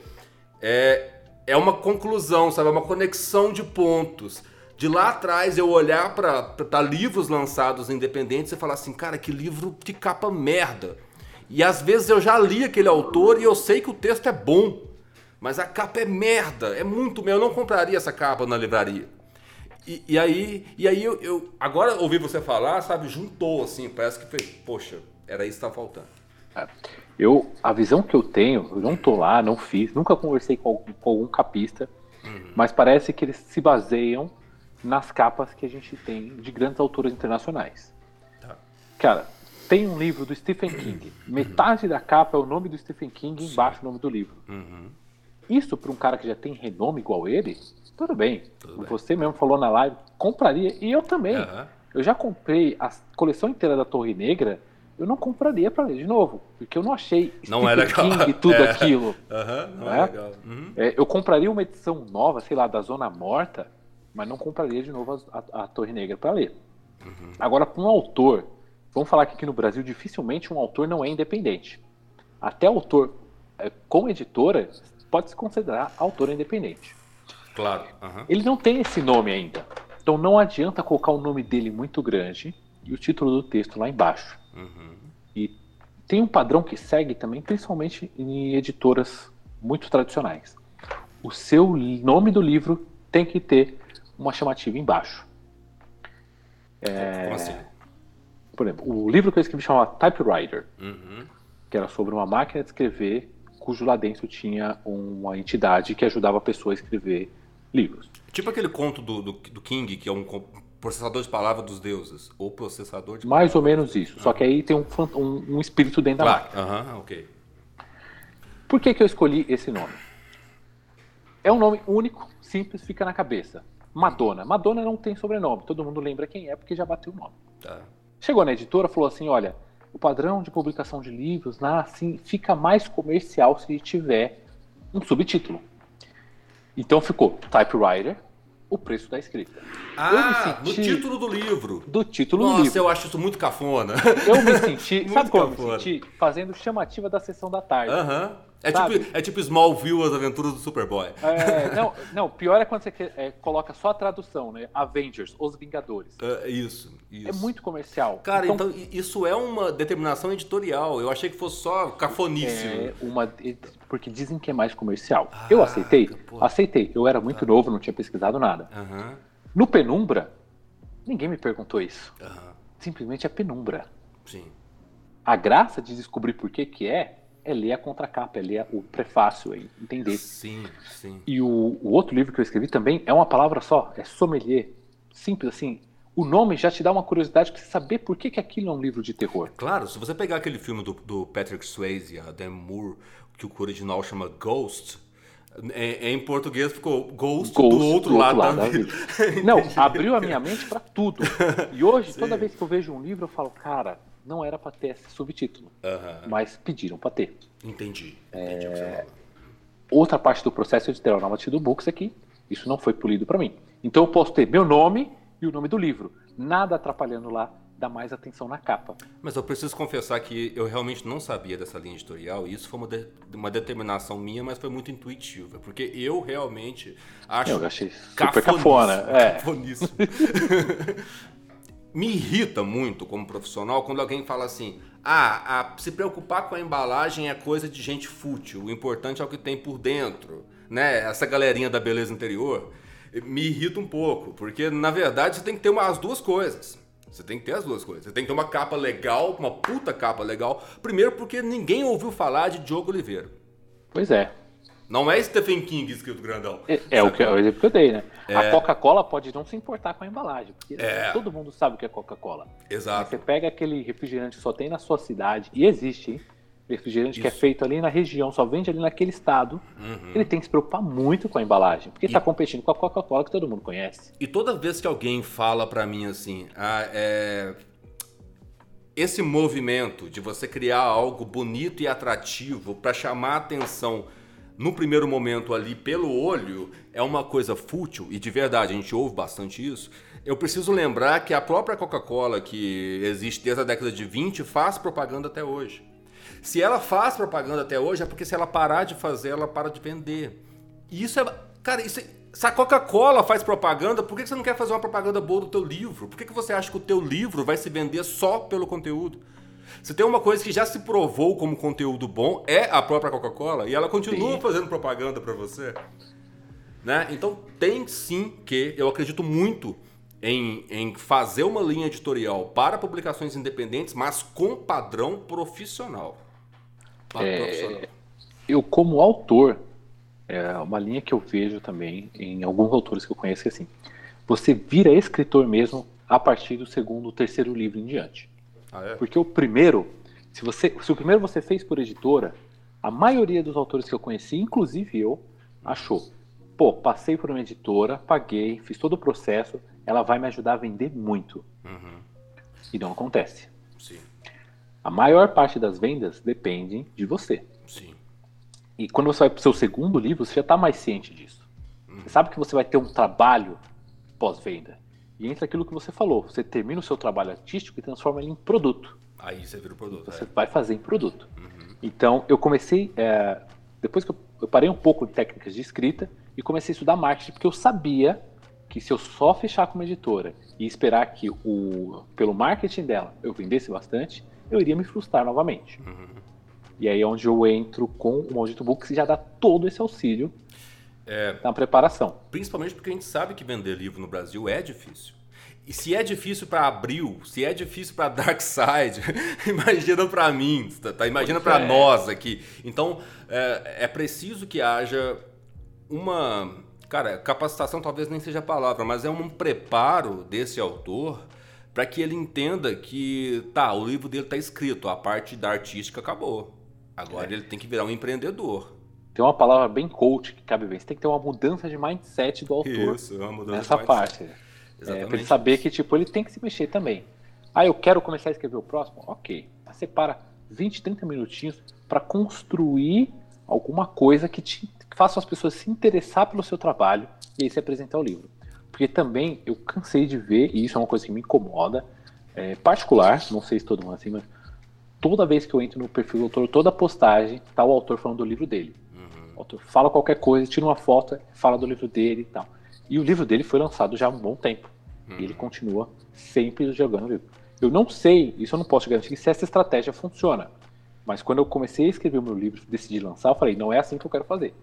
é, é uma conclusão, sabe? É uma conexão de pontos. De lá atrás eu olhar para livros lançados independentes e falar assim, cara, que livro, que capa merda. E às vezes eu já li aquele autor e eu sei que o texto é bom, mas a capa é merda, é muito meu. Eu não compraria essa capa na livraria. E, e aí, e aí eu, eu, agora ouvir você falar, sabe, juntou assim, parece que foi, poxa, era isso que estava faltando. É. Eu, a visão que eu tenho, eu não tô lá, não fiz, nunca conversei com algum, com algum capista, uhum. mas parece que eles se baseiam nas capas que a gente tem de grandes autores internacionais. Tá. Cara, tem um livro do Stephen King. Metade da capa é o nome do Stephen King e embaixo o nome do livro. Uhum. Isso para um cara que já tem renome igual ele, tudo bem. Tudo Você bem. mesmo falou na live, compraria. E eu também. Uhum. Eu já comprei a coleção inteira da Torre Negra. Eu não compraria para ler de novo, porque eu não achei não Stephen é legal. King e tudo é. aquilo. Uhum, não é, é legal. Uhum. É, eu compraria uma edição nova, sei lá, da Zona Morta, mas não compraria de novo a, a, a Torre Negra para ler. Uhum. Agora, para um autor Vamos falar que aqui no Brasil dificilmente um autor não é independente. Até autor é, com editora pode se considerar autor independente. Claro. Uhum. Ele não tem esse nome ainda. Então não adianta colocar o nome dele muito grande e o título do texto lá embaixo. Uhum. E tem um padrão que segue também, principalmente em editoras muito tradicionais. O seu nome do livro tem que ter uma chamativa embaixo. É... Como assim? Por exemplo, o livro que eu escrevi chamava Typewriter, uhum. que era sobre uma máquina de escrever cujo lá dentro tinha uma entidade que ajudava a pessoa a escrever livros. Tipo aquele conto do, do, do King, que é um processador de palavras dos deuses, ou processador de Mais ou menos isso, só que aí tem um, um, um espírito dentro claro. da máquina. Uhum, ok. Por que, que eu escolhi esse nome? É um nome único, simples, fica na cabeça. Madonna. Madonna não tem sobrenome, todo mundo lembra quem é porque já bateu o nome. Tá. Chegou na editora falou assim: olha, o padrão de publicação de livros lá, assim, fica mais comercial se tiver um subtítulo. Então ficou Typewriter, o preço da escrita. Ah, senti... no título do livro. Do título Nossa, do livro. Nossa, eu acho isso muito cafona. Eu me senti, sabe como eu me senti? Fazendo chamativa da sessão da tarde. Aham. Uh -huh. É tipo, é tipo Smallville, as aventuras do Superboy. É, não, não, pior é quando você é, coloca só a tradução, né? Avengers, Os Vingadores. É, isso, isso. É muito comercial. Cara, então, então, isso é uma determinação editorial. Eu achei que fosse só cafonice. É uma. Porque dizem que é mais comercial. Ah, eu aceitei? Porra. Aceitei. Eu era muito tá. novo, não tinha pesquisado nada. Uhum. No Penumbra, ninguém me perguntou isso. Uhum. Simplesmente é Penumbra. Sim. A graça de descobrir por que que é é ler a contracapa, é ler o prefácio, é entender. Sim, sim. E o, o, outro livro que eu escrevi também é uma palavra só, é sommelier. Simples assim. O nome já te dá uma curiosidade para você saber por que, que aquilo é um livro de terror. Claro, se você pegar aquele filme do, do Patrick Swayze, a Dan Moore, que o original chama Ghost, é, é, em português ficou Ghost, Ghost do outro, do lado, lado, da vida. vida. Não, abriu a minha mente para tudo. E hoje, Sim. toda vez que eu vejo um livro, eu falo, cara, não era para ter esse subtítulo, mas pediram para ter. Entendi. Entendi é... Outra parte do processo editorial na do Books é que isso não foi polido para mim. Então eu posso ter meu nome e o nome do livro, nada atrapalhando lá dar mais atenção na capa. Mas eu preciso confessar que eu realmente não sabia dessa linha editorial e isso foi uma, de, uma determinação minha, mas foi muito intuitiva, porque eu realmente acho eu achei super cafona, é. me irrita muito como profissional quando alguém fala assim: ah, a, se preocupar com a embalagem é coisa de gente fútil, o importante é o que tem por dentro, né? Essa galerinha da beleza interior. me irrita um pouco, porque na verdade você tem que ter uma, as duas coisas. Você tem que ter as duas coisas. Você tem que ter uma capa legal, uma puta capa legal. Primeiro porque ninguém ouviu falar de Diogo Oliveira. Pois é. Não é Stephen King escrito grandão. É, é o, que, é o exemplo que eu dei, né? É. A Coca-Cola pode não se importar com a embalagem, porque é. todo mundo sabe o que é Coca-Cola. Exato. Você pega aquele refrigerante que só tem na sua cidade, e existe, hein? refrigerante Isso. que é feito ali na região, só vende ali naquele estado, uhum. ele tem que se preocupar muito com a embalagem, porque está competindo com a Coca-Cola que todo mundo conhece. E toda vez que alguém fala para mim assim, ah, é... esse movimento de você criar algo bonito e atrativo para chamar a atenção no primeiro momento ali pelo olho é uma coisa fútil e de verdade a gente ouve bastante isso. Eu preciso lembrar que a própria Coca-Cola, que existe desde a década de 20, faz propaganda até hoje. Se ela faz propaganda até hoje, é porque se ela parar de fazer, ela para de vender. E isso é. Cara, isso é, se a Coca-Cola faz propaganda, por que você não quer fazer uma propaganda boa do teu livro? Por que você acha que o teu livro vai se vender só pelo conteúdo? Se tem uma coisa que já se provou como conteúdo bom, é a própria Coca-Cola. E ela continua sim. fazendo propaganda para você. Né? Então tem sim que, eu acredito muito em, em fazer uma linha editorial para publicações independentes, mas com padrão profissional. É, eu, como autor, é uma linha que eu vejo também em alguns autores que eu conheço que é assim, você vira escritor mesmo a partir do segundo, terceiro livro em diante. Ah, é? Porque o primeiro, se você, se o primeiro você fez por editora, a maioria dos autores que eu conheci, inclusive eu, achou, pô, passei por uma editora, paguei, fiz todo o processo, ela vai me ajudar a vender muito. Uhum. E não acontece. A maior parte das vendas depende de você. Sim. E quando você vai para o seu segundo livro, você já está mais ciente disso. Uhum. Você sabe que você vai ter um trabalho pós-venda. E entra aquilo que você falou. Você termina o seu trabalho artístico e transforma ele em produto. Aí você vira o produto. Você é. vai fazer em produto. Uhum. Então, eu comecei. É, depois que eu, eu parei um pouco de técnicas de escrita e comecei a estudar marketing, porque eu sabia que se eu só fechar com uma editora e esperar que o, pelo marketing dela eu vendesse bastante, eu iria me frustrar novamente. Uhum. E aí é onde eu entro com o Maldito Books e já dá todo esse auxílio é, na preparação. Principalmente porque a gente sabe que vender livro no Brasil é difícil. E se é difícil para Abril, se é difícil para Dark Side, imagina para mim, tá, tá? imagina para é. nós aqui. Então é, é preciso que haja uma, cara, capacitação talvez nem seja a palavra, mas é um preparo desse autor para que ele entenda que, tá, o livro dele tá escrito, a parte da artística acabou. Agora é. ele tem que virar um empreendedor. Tem uma palavra bem coach que cabe bem. Você tem que ter uma mudança de mindset do autor Isso, uma mudança nessa parte. É, para ele saber que tipo, ele tem que se mexer também. Ah, eu quero começar a escrever o próximo? Ok. Separa 20, 30 minutinhos para construir alguma coisa que, te, que faça as pessoas se interessar pelo seu trabalho e aí se apresentar o livro. Porque também eu cansei de ver, e isso é uma coisa que me incomoda, é, particular, não sei se todo mundo é assim, mas toda vez que eu entro no perfil do autor, toda postagem, tá o autor falando do livro dele. Uhum. O autor fala qualquer coisa, tira uma foto, fala do livro dele e tal. E o livro dele foi lançado já há um bom tempo. Uhum. E ele continua sempre jogando o livro. Eu não sei, isso eu não posso garantir se essa estratégia funciona. Mas quando eu comecei a escrever o meu livro, decidi lançar, eu falei, não é assim que eu quero fazer.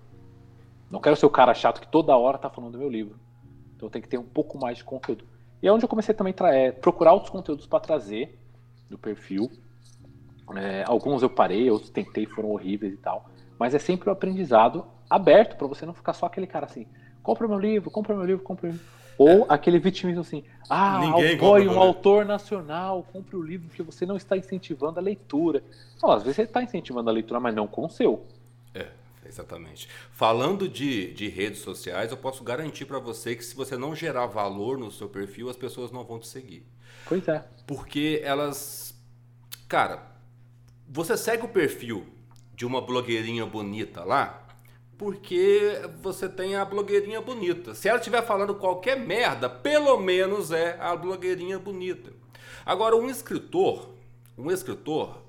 Não quero ser o cara chato que toda hora tá falando do meu livro. Então tem que ter um pouco mais de conteúdo. E é onde eu comecei também a é, procurar outros conteúdos para trazer no perfil. É, alguns eu parei, outros tentei, foram horríveis e tal. Mas é sempre o um aprendizado aberto para você não ficar só aquele cara assim: compra meu livro, compra meu livro, compra meu livro. Ou é. aquele vitimismo assim: ah, apoie um autor nacional, compre o livro, porque você não está incentivando a leitura. Não, às vezes você está incentivando a leitura, mas não com o seu. É. Exatamente. Falando de, de redes sociais, eu posso garantir para você que se você não gerar valor no seu perfil, as pessoas não vão te seguir. Pois é. Porque elas. Cara, você segue o perfil de uma blogueirinha bonita lá, porque você tem a blogueirinha bonita. Se ela estiver falando qualquer merda, pelo menos é a blogueirinha bonita. Agora, um escritor, um escritor,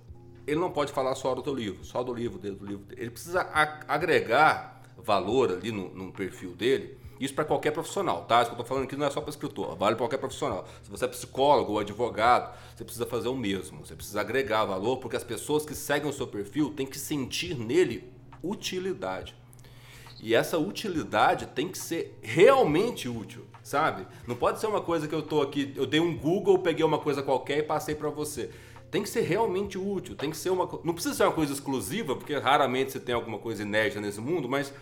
ele não pode falar só do livro, só do livro dele, do livro dele. Ele precisa agregar valor ali no, no perfil dele. Isso para qualquer profissional, tá? Isso que eu tô falando aqui não é só para escritor, vale para qualquer profissional. Se você é psicólogo ou advogado, você precisa fazer o mesmo. Você precisa agregar valor, porque as pessoas que seguem o seu perfil têm que sentir nele utilidade. E essa utilidade tem que ser realmente útil, sabe? Não pode ser uma coisa que eu tô aqui, eu dei um Google, peguei uma coisa qualquer e passei para você. Tem que ser realmente útil, tem que ser uma não precisa ser uma coisa exclusiva, porque raramente você tem alguma coisa inédita nesse mundo, mas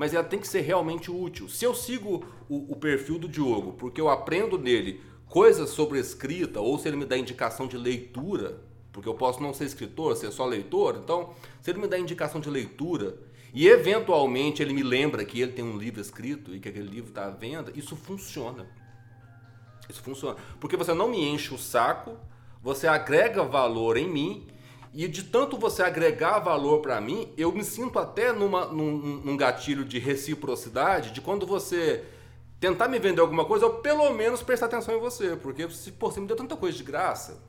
mas ela tem que ser realmente útil. Se eu sigo o, o perfil do Diogo, porque eu aprendo nele coisas sobre escrita, ou se ele me dá indicação de leitura, porque eu posso não ser escritor, ser só leitor, então, se ele me dá indicação de leitura e eventualmente ele me lembra que ele tem um livro escrito e que aquele livro está à venda, isso funciona. Isso funciona. Porque você não me enche o saco, você agrega valor em mim e de tanto você agregar valor para mim, eu me sinto até numa, num, num, gatilho de reciprocidade, de quando você tentar me vender alguma coisa, eu pelo menos prestar atenção em você, porque se por você me deu tanta coisa de graça,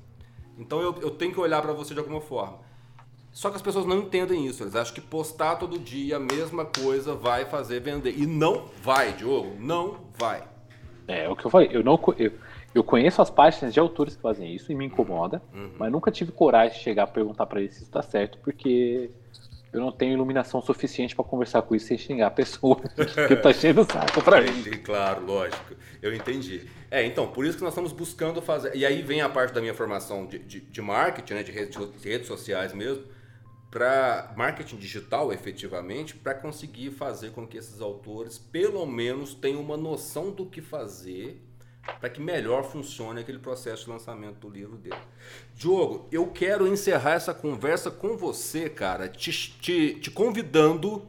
então eu, eu tenho que olhar para você de alguma forma. Só que as pessoas não entendem isso, eles acham que postar todo dia a mesma coisa vai fazer vender. E não vai, Diogo, não vai. É, é o que eu falei, eu não. Eu eu conheço as páginas de autores que fazem isso e me incomoda, uhum. mas nunca tive coragem de chegar a perguntar para eles se está certo, porque eu não tenho iluminação suficiente para conversar com isso sem xingar a pessoa que está cheio do saco para mim. Claro, lógico. Eu entendi. É, então, por isso que nós estamos buscando fazer. E aí vem a parte da minha formação de, de, de marketing, né, de redes, de redes sociais mesmo, para marketing digital efetivamente, para conseguir fazer com que esses autores, pelo menos, tenham uma noção do que fazer para que melhor funcione aquele processo de lançamento do livro dele. Diogo, eu quero encerrar essa conversa com você, cara, te, te, te convidando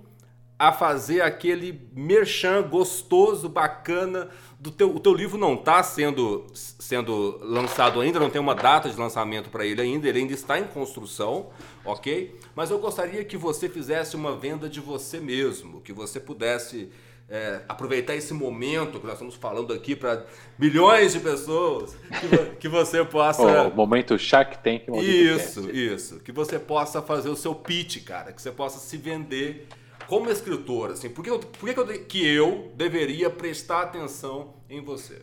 a fazer aquele merchan gostoso, bacana do teu, o teu livro não está sendo, sendo lançado ainda, não tem uma data de lançamento para ele ainda, ele ainda está em construção, ok? Mas eu gostaria que você fizesse uma venda de você mesmo, que você pudesse é, aproveitar esse momento que nós estamos falando aqui para milhões de pessoas, que, que você possa. O momento Shark Tank. Isso, isso. Que você possa fazer o seu pitch, cara, que você possa se vender como escritor. Assim, por que, eu, por que, eu, que eu deveria prestar atenção em você?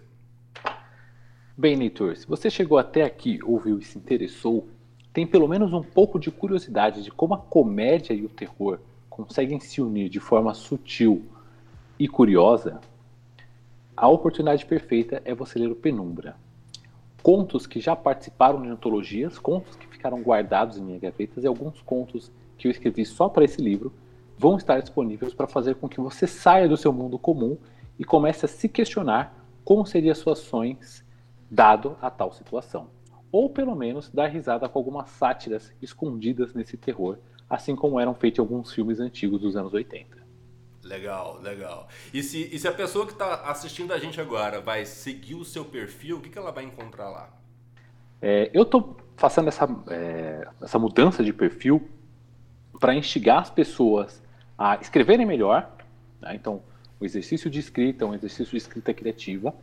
Bem, Neitor, se você chegou até aqui, ouviu e se interessou, tem pelo menos um pouco de curiosidade de como a comédia e o terror conseguem se unir de forma sutil e curiosa, a oportunidade perfeita é você ler o Penumbra. Contos que já participaram de antologias, contos que ficaram guardados em minhas gavetas e alguns contos que eu escrevi só para esse livro vão estar disponíveis para fazer com que você saia do seu mundo comum e comece a se questionar como seriam suas ações dado a tal situação. Ou pelo menos dar risada com algumas sátiras escondidas nesse terror, assim como eram feitos alguns filmes antigos dos anos 80. Legal, legal. E se, e se a pessoa que está assistindo a gente agora vai seguir o seu perfil, o que, que ela vai encontrar lá? É, eu estou fazendo essa, é, essa mudança de perfil para instigar as pessoas a escreverem melhor. Né? Então, o exercício de escrita, um exercício de escrita criativa.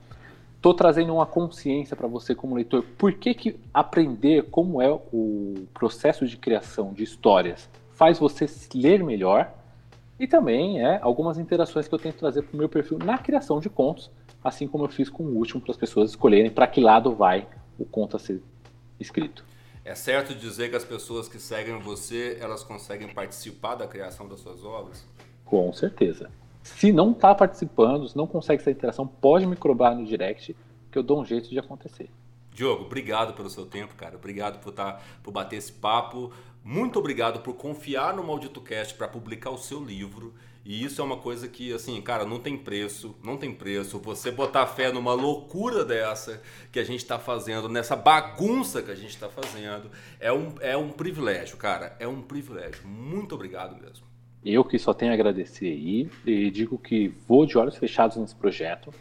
Estou trazendo uma consciência para você como leitor. Por que, que aprender como é o processo de criação de histórias faz você ler melhor e também é algumas interações que eu tento trazer para o meu perfil na criação de contos, assim como eu fiz com o último, para as pessoas escolherem para que lado vai o conto a ser escrito. É certo dizer que as pessoas que seguem você, elas conseguem participar da criação das suas obras? Com certeza. Se não está participando, se não consegue essa interação, pode me cobrar no direct, que eu dou um jeito de acontecer. Diogo, obrigado pelo seu tempo, cara. Obrigado por, tá, por bater esse papo. Muito obrigado por confiar no Maldito Cast para publicar o seu livro. E isso é uma coisa que, assim, cara, não tem preço, não tem preço. Você botar fé numa loucura dessa que a gente está fazendo, nessa bagunça que a gente está fazendo, é um, é um privilégio, cara. É um privilégio. Muito obrigado mesmo. Eu que só tenho a agradecer aí e digo que vou de olhos fechados nesse projeto,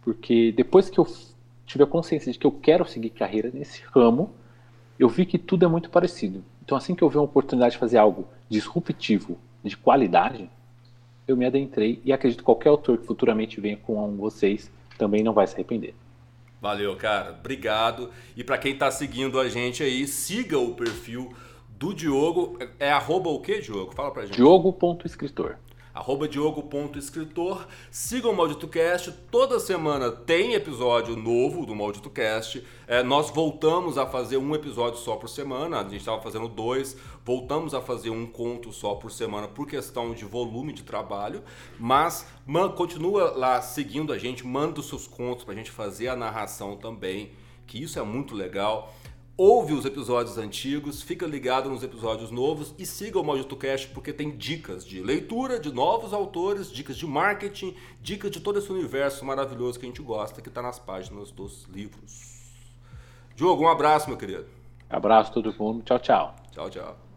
porque depois que eu tive a consciência de que eu quero seguir carreira nesse ramo, eu vi que tudo é muito parecido. Então, assim que eu vi uma oportunidade de fazer algo disruptivo, de qualidade, eu me adentrei e acredito que qualquer autor que futuramente venha com vocês também não vai se arrepender. Valeu, cara. Obrigado. E para quem está seguindo a gente aí, siga o perfil do Diogo. É arroba o quê, Diogo? Fala pra gente. Diogo.escritor. arroba diogo.escritor. Sigam o Maldito Cast, toda semana tem episódio novo do Maldito Cast. É, nós voltamos a fazer um episódio só por semana, a gente estava fazendo dois, voltamos a fazer um conto só por semana por questão de volume de trabalho, mas man, continua lá seguindo a gente, manda os seus contos para a gente fazer a narração também, que isso é muito legal ouve os episódios antigos, fica ligado nos episódios novos e siga o Maldito Cast porque tem dicas de leitura de novos autores, dicas de marketing, dicas de todo esse universo maravilhoso que a gente gosta que está nas páginas dos livros. Diogo, um abraço, meu querido. Abraço a todo mundo. Tchau, tchau. Tchau, tchau.